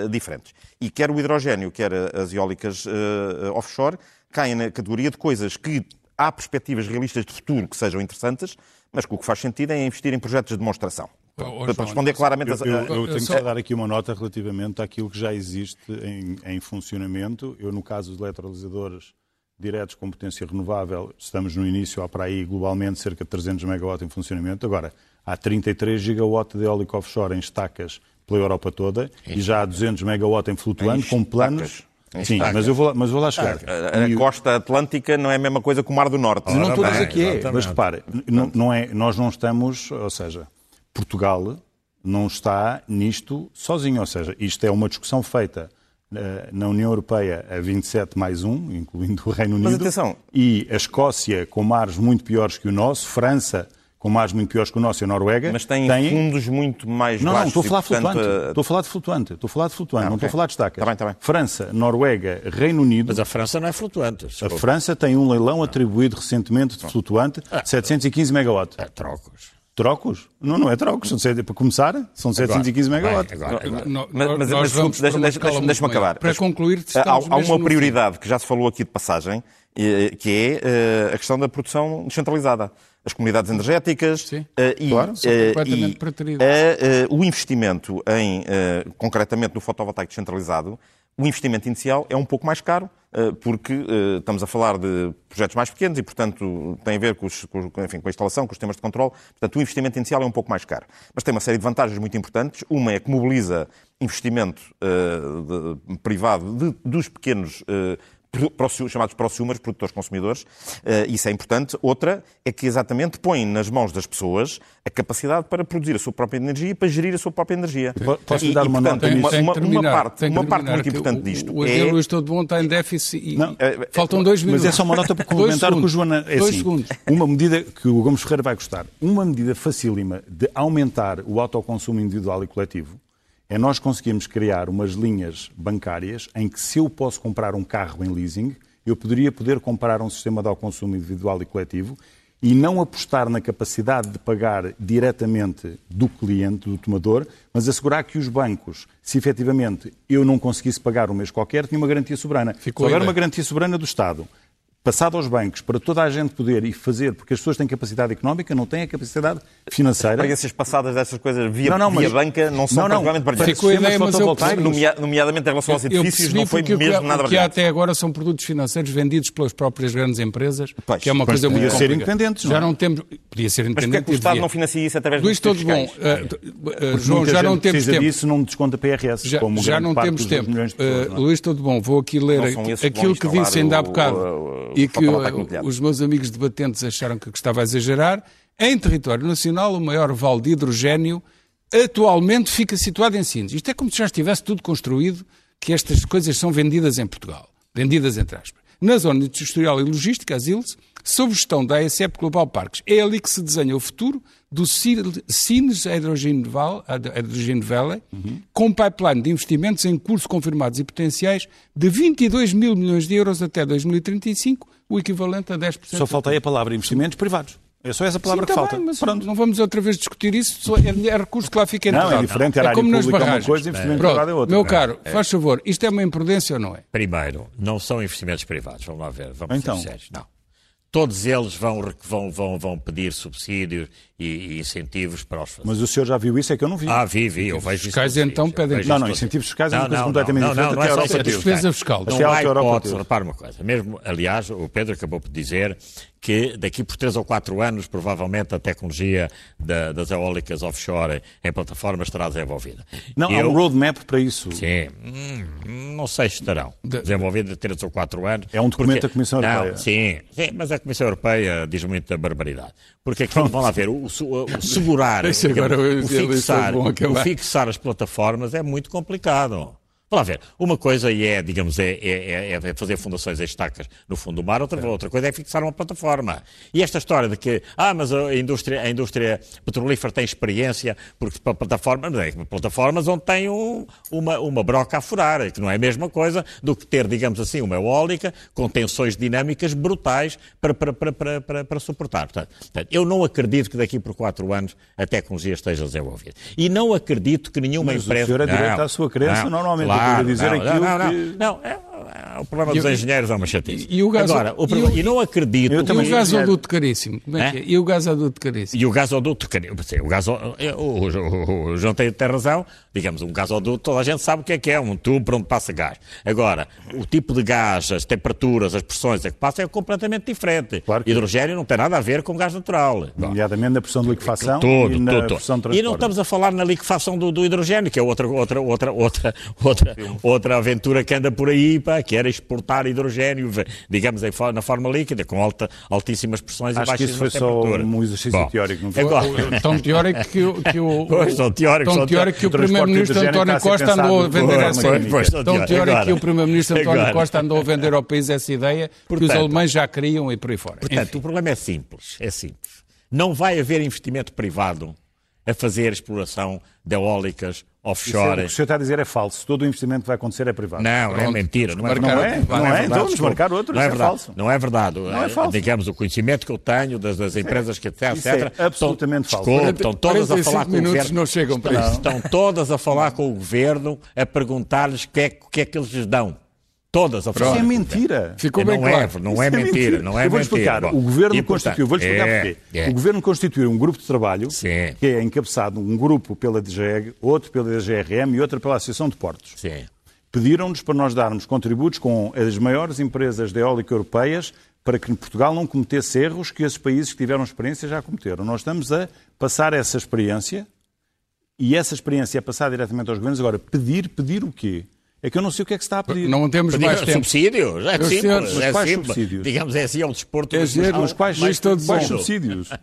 diferentes. E quer o hidrogênio, quer as eólicas uh, offshore, caem na categoria de coisas que há perspectivas realistas de futuro que sejam interessantes, mas que o que faz sentido é investir em projetos de demonstração. Para, para responder claramente... Eu, eu, eu tenho que dar aqui uma nota relativamente àquilo que já existe em, em funcionamento. Eu, no caso dos eletrolisadores diretos com potência renovável, estamos no início, há para aí globalmente cerca de 300 megawatts em funcionamento. Agora, há 33 gigawatts de eólico offshore em estacas pela Europa toda e já há 200 megawatts em flutuante com planos... Sim, mas eu, vou, mas vou lá chegar. A, a costa atlântica não é a mesma coisa que o Mar do Norte. Mas não estou a dizer que é. exatamente. Mas repare, não, não é, nós não estamos, ou seja, Portugal não está nisto sozinho. Ou seja, isto é uma discussão feita eh, na União Europeia a 27 mais um, incluindo o Reino Unido. Mas atenção. E a Escócia com mares muito piores que o nosso, França com mares muito piores que o nosso e a Noruega. Mas tem têm- fundos muito mais não, não, baixos. estou a falar e, portanto, flutuante. a- Estou a falar de flutuante. Estou a falar de flutuante, Ah, não ok. estou a falar de estacas. Tá bem, tá bem. França, Noruega, Reino Unido. Mas a França não é flutuante. A desculpa. França tem um leilão atribuído recentemente de flutuante, 715 megawatts. É trocos. Trocos? Não, não é trocos. Para começar, são 715 Agora, megawatts. Mas, mas, deixa- deixa- deixa- deixa-me maior. acabar. Para concluir, Há, há uma prioridade que já se falou aqui de passagem, eh, que é eh, a questão da produção descentralizada. As comunidades energéticas Sim. eh, e, Claro, eh, e, eh, o investimento em, concretamente no fotovoltaico descentralizado, o investimento inicial é um pouco mais caro, porque estamos a falar de projetos mais pequenos e, portanto, tem a ver com, os- com- enfim, com a instalação, com os sistemas de controle. Portanto, o investimento inicial é um pouco mais caro. Mas tem uma série de vantagens muito importantes. Uma é que mobiliza investimento eh, de- privado de- dos pequenos prosu- chamados prosumers, produtores consumidores, eh, isso é importante. Outra é que exatamente põe nas mãos das pessoas a capacidade para produzir a sua própria energia e para gerir a sua própria energia. Po- posso E- dar e, uma portanto, nota nisso? uma, Tem uma- terminar, uma parte, uma parte terminar, muito importante o- disto O é... Adel Luís todo bom está em déficit e Não, é- faltam dois minutos. Mas é só uma nota para complementar o que o. Joana. É Dois assim, segundos. Uma medida que o Gomes Ferreira vai gostar. Uma medida facílima de aumentar o autoconsumo individual e coletivo é nós conseguirmos criar umas linhas bancárias em que se eu posso comprar um carro em leasing, eu poderia poder comprar um sistema de autoconsumo individual e coletivo e não apostar na capacidade de pagar diretamente do cliente, do tomador, mas assegurar que os bancos, se efetivamente eu não conseguisse pagar um mês qualquer, tinha uma garantia soberana. Ficou se houver uma garantia soberana do Estado, passado aos bancos, para toda a gente poder e fazer, porque as pessoas têm capacidade económica, não têm a capacidade financeira. Experiências passadas dessas coisas via, Não, não, via mas- banca não são Não, não. particularmente Para brilhantes. Ficou a ideia, mas eu nomeadamente em relação aos edifícios, não foi o que, mesmo há, nada o que há até agora são produtos financeiros vendidos pelas próprias grandes empresas, Pois. que é uma Pois, coisa muito podia ser complicada. independentes, não Já é? não temos... Podia ser Mas porquê é independente que o Estado devia. não financia isso através dos todo bom. Uh, uh, Porque João, já não temos tempo. disso, não desconta PRS, Já, como já não temos tempo. milhões de pessoas, Uh, não é? Luís, todo bom. Vou aqui ler que aquilo que disse ainda há bocado o- o e que os meus amigos debatentes acharam que estava a exagerar. Em território nacional, o maior vale de hidrogênio atualmente fica situado em Sines. Isto é como se já estivesse tudo construído, que estas coisas são vendidas em Portugal. Vendidas entre aspas. Na zona industrial e logística, as ILS, sob gestão da ASEP Global Parks. É ali que se desenha o futuro do Sines Hydrogen Val- Hydrogen Valley, com um pipeline de investimentos em curso confirmados e potenciais de 22 mil milhões de euros até 2035, o equivalente a 10%. Só falta aí a palavra investimentos privados. É só essa palavra Sim, que tá falta. bem, mas Pronto. não vamos outra vez discutir isso, é, é recurso que lá fica Não, enterrado. é diferente, era é como nas pública é uma barragens. coisa, investimento Pronto, privado é outra. Meu É. caro, faz favor, isto é uma imprudência ou não é? Primeiro, não são investimentos privados, vamos lá ver, vamos Então. ser sérios. Não. Todos eles vão, vão, vão, vão pedir subsídios e, e incentivos para os fazer. Mas o senhor já viu isso? É que eu não vi. Ah, vi, vi, eu vejo fiscais, então, pedem- Não, não, todos os incentivos dias. fiscais é uma coisa completamente não, diferente, Não, não é incentivos fiscais. Não há Europa hipótese, teve. repara uma coisa, mesmo, aliás, o Pedro acabou por dizer que daqui por 3 ou 4 anos, provavelmente, a tecnologia da- das eólicas offshore em plataformas estará desenvolvida. Não, há Eu- um roadmap para isso. Sim, hum, não sei se estarão desenvolvidos de 3 ou 4 anos. É um documento porque- da Comissão Não, Europeia. Sim, sim, mas a Comissão Europeia diz muita barbaridade. Porque aquilo, vão lá ver, o, o- o segurar, o- o, eles fixar, o fixar as plataformas é muito complicado. Vamos lá ver, uma coisa é, digamos, é, é, é fazer fundações em estacas no fundo do mar, outra, outra coisa é fixar uma plataforma. E esta história de que, ah, mas a indústria, a indústria petrolífera tem experiência, porque para plataformas, mas é plataformas onde tem um- uma, uma broca a furar, que não é a mesma coisa do que ter, digamos assim, uma eólica com tensões dinâmicas brutais para, para, para, para, para, suportar. Portanto, eu não acredito que daqui por quatro anos a tecnologia esteja desenvolvida. E não acredito que nenhuma Mas o empresa... senhor é direito à sua crença, não, normalmente. claro, dizer não, aquilo não, não, que... não, é, o problema dos engenheiros é uma chatice. E, o gás, Agora, o problema, e, o, e não acredito... Eu também, e o gasoduto caríssimo? Como é, é? que é? E o gasoduto caríssimo? E o gasoduto caríssimo. O, gasoduto, o, o, o, João tem, tem razão. Digamos, um gasoduto, toda a gente sabe o que é que é. Um tubo para onde passa gás. Agora, o tipo de gás, as temperaturas, as pressões a que passa é completamente diferente. Claro que... Hidrogênio não tem nada a ver com gás natural. Nomeadamente na pressão de liquefação tudo, e na tudo, pressão de transporte. E não estamos a falar na liquefação do, do hidrogênio, que é outra, outra, outra, outra, outra, outra aventura que anda por aí, pá, que era exportar hidrogênio, digamos, na forma líquida, com alta, altíssimas pressões Acho e baixas que isso foi só um exercício Bom, teórico. Não foi? Agora, tão teórico que, o, que o, pois, tão teórico, tão teórico que o Primeiro-Ministro António Costa andou a vender essa ideia. Tão teórico que o Primeiro-Ministro António Costa andou a vender ao país essa ideia, que os alemães já queriam e por aí fora. Portanto, o problema é simples, é simples. Não vai haver investimento privado a fazer exploração de eólicas offshore. Isso é, o que o senhor está a dizer é falso. Todo o investimento que vai acontecer é privado. Não, Pronto. é mentira. Não é, não é, não é, não é, então vamos marcar outro, não é, é verdade. falso. Não é verdade. Não é falso. Digamos, o conhecimento que eu tenho das, das empresas que etc, isso etc. É absolutamente estão, falso. Desculpe, estão todas a falar com o governo. Não chegam para estão, estão todas a falar com o governo a perguntar-lhes o que, é, que é que eles lhes dão. Todas a Isso é mentira. Ficou bem não é, claro. É, não é, é mentira, mentira, não é Eu vou mentira. explicar. o governo constituiu, vou explicar é, porquê. É. O governo constituiu um grupo de trabalho Sim. que é encabeçado um grupo pela DGEG, outro pela DGRM e outro pela Associação de Portos. Pediram-nos para nós darmos contributos com as maiores empresas de eólica europeias para que Portugal não cometesse erros que esses países que tiveram experiência já cometeram. Nós estamos a passar essa experiência e essa experiência é passar diretamente aos governos. Agora, pedir, pedir o quê? É que eu não sei o que é que se está a pedir. Não temos Pedir mais tempo. Subsídios? É simples. É quais simples. subsídios? Digamos é assim, é um desporto... É dizer, mas quais, quais, quais subsídios?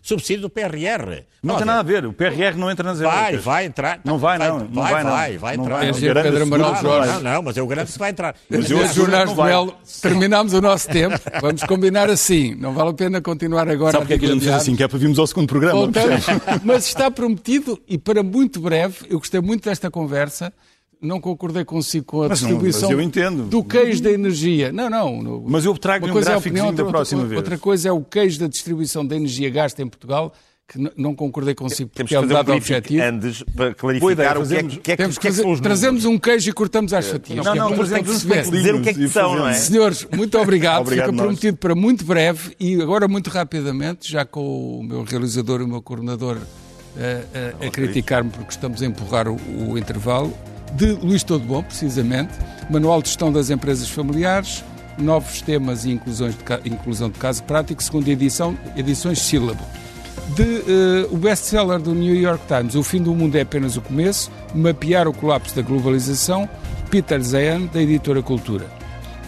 Subsídio do PRR. Não tem nada a ver. O PRR não entra nas Vai, vai entrar. Não vai, não. Vai, não vai, vai, vai entrar. É Pedro Amaral Jorge. Não, não, mas eu garanto que vai entrar. Mas eu, Jornais de Melo, terminámos o nosso tempo. Vamos combinar assim. Não vale a pena continuar agora Sabe o que é que a gente fez assim? Que é para virmos ao segundo programa. Mas está prometido e para muito breve, eu gostei muito desta conversa, não concordei consigo com a mas distribuição não, entendo. do queijo da energia. Não, não. Mas eu trago um gráfico é da próxima outra, vez. Outra coisa é o queijo da distribuição da energia gasta em Portugal, que não concordei consigo porque Temos é um dado um objetivo. Antes, para clarificar ideia, o que é, que, é, Temos que, que, é que trazemos um queijo e cortamos às fatias. Não, não, trazemos uns dizer o que é que são, não é? Senhores, muito obrigado. obrigado Fica prometido para muito breve e agora muito rapidamente, já com o meu realizador e o meu coordenador a, a, a criticar-me porque estamos a empurrar o, o intervalo de Luís Todo Bom, precisamente, Manual de Gestão das Empresas Familiares, Novos Temas e Inclusões de, Inclusão de Caso Prático, segunda edição, edições Sílabo. De uh, o best-seller do New York Times, O Fim do Mundo é apenas o começo, Mapear o colapso da globalização, Peter Zehan, da editora Cultura.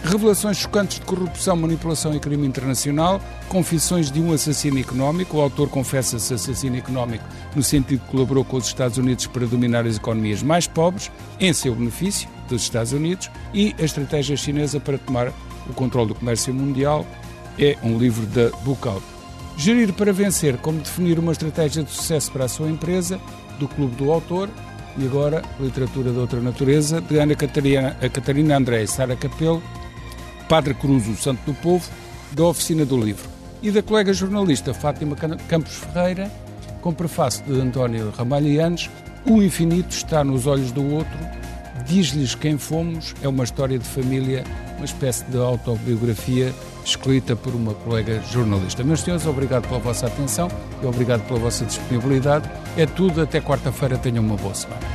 Revelações chocantes de corrupção, manipulação e crime internacional, confissões de um assassino económico. O autor confessa-se assassino económico no sentido que colaborou com os Estados Unidos para dominar as economias mais pobres, em seu benefício, dos Estados Unidos, e a estratégia chinesa para tomar o controle do comércio mundial. É um livro da Bookout. Gerir para vencer, como definir uma estratégia de sucesso para a sua empresa, do Clube do Autor, e agora Literatura de Outra Natureza, de Ana Catarina, a Catarina André e Sara Capelo, Padre Cruz, o Santo do Povo, da Oficina do Livro, e da colega jornalista Fátima Campos Ferreira, com prefácio de António Ramalhianes, O infinito está nos olhos do outro, diz-lhes quem fomos, é uma história de família, uma espécie de autobiografia escrita por uma colega jornalista. Meus senhores, obrigado pela vossa atenção e obrigado pela vossa disponibilidade. É tudo, até quarta-feira, tenham uma boa semana.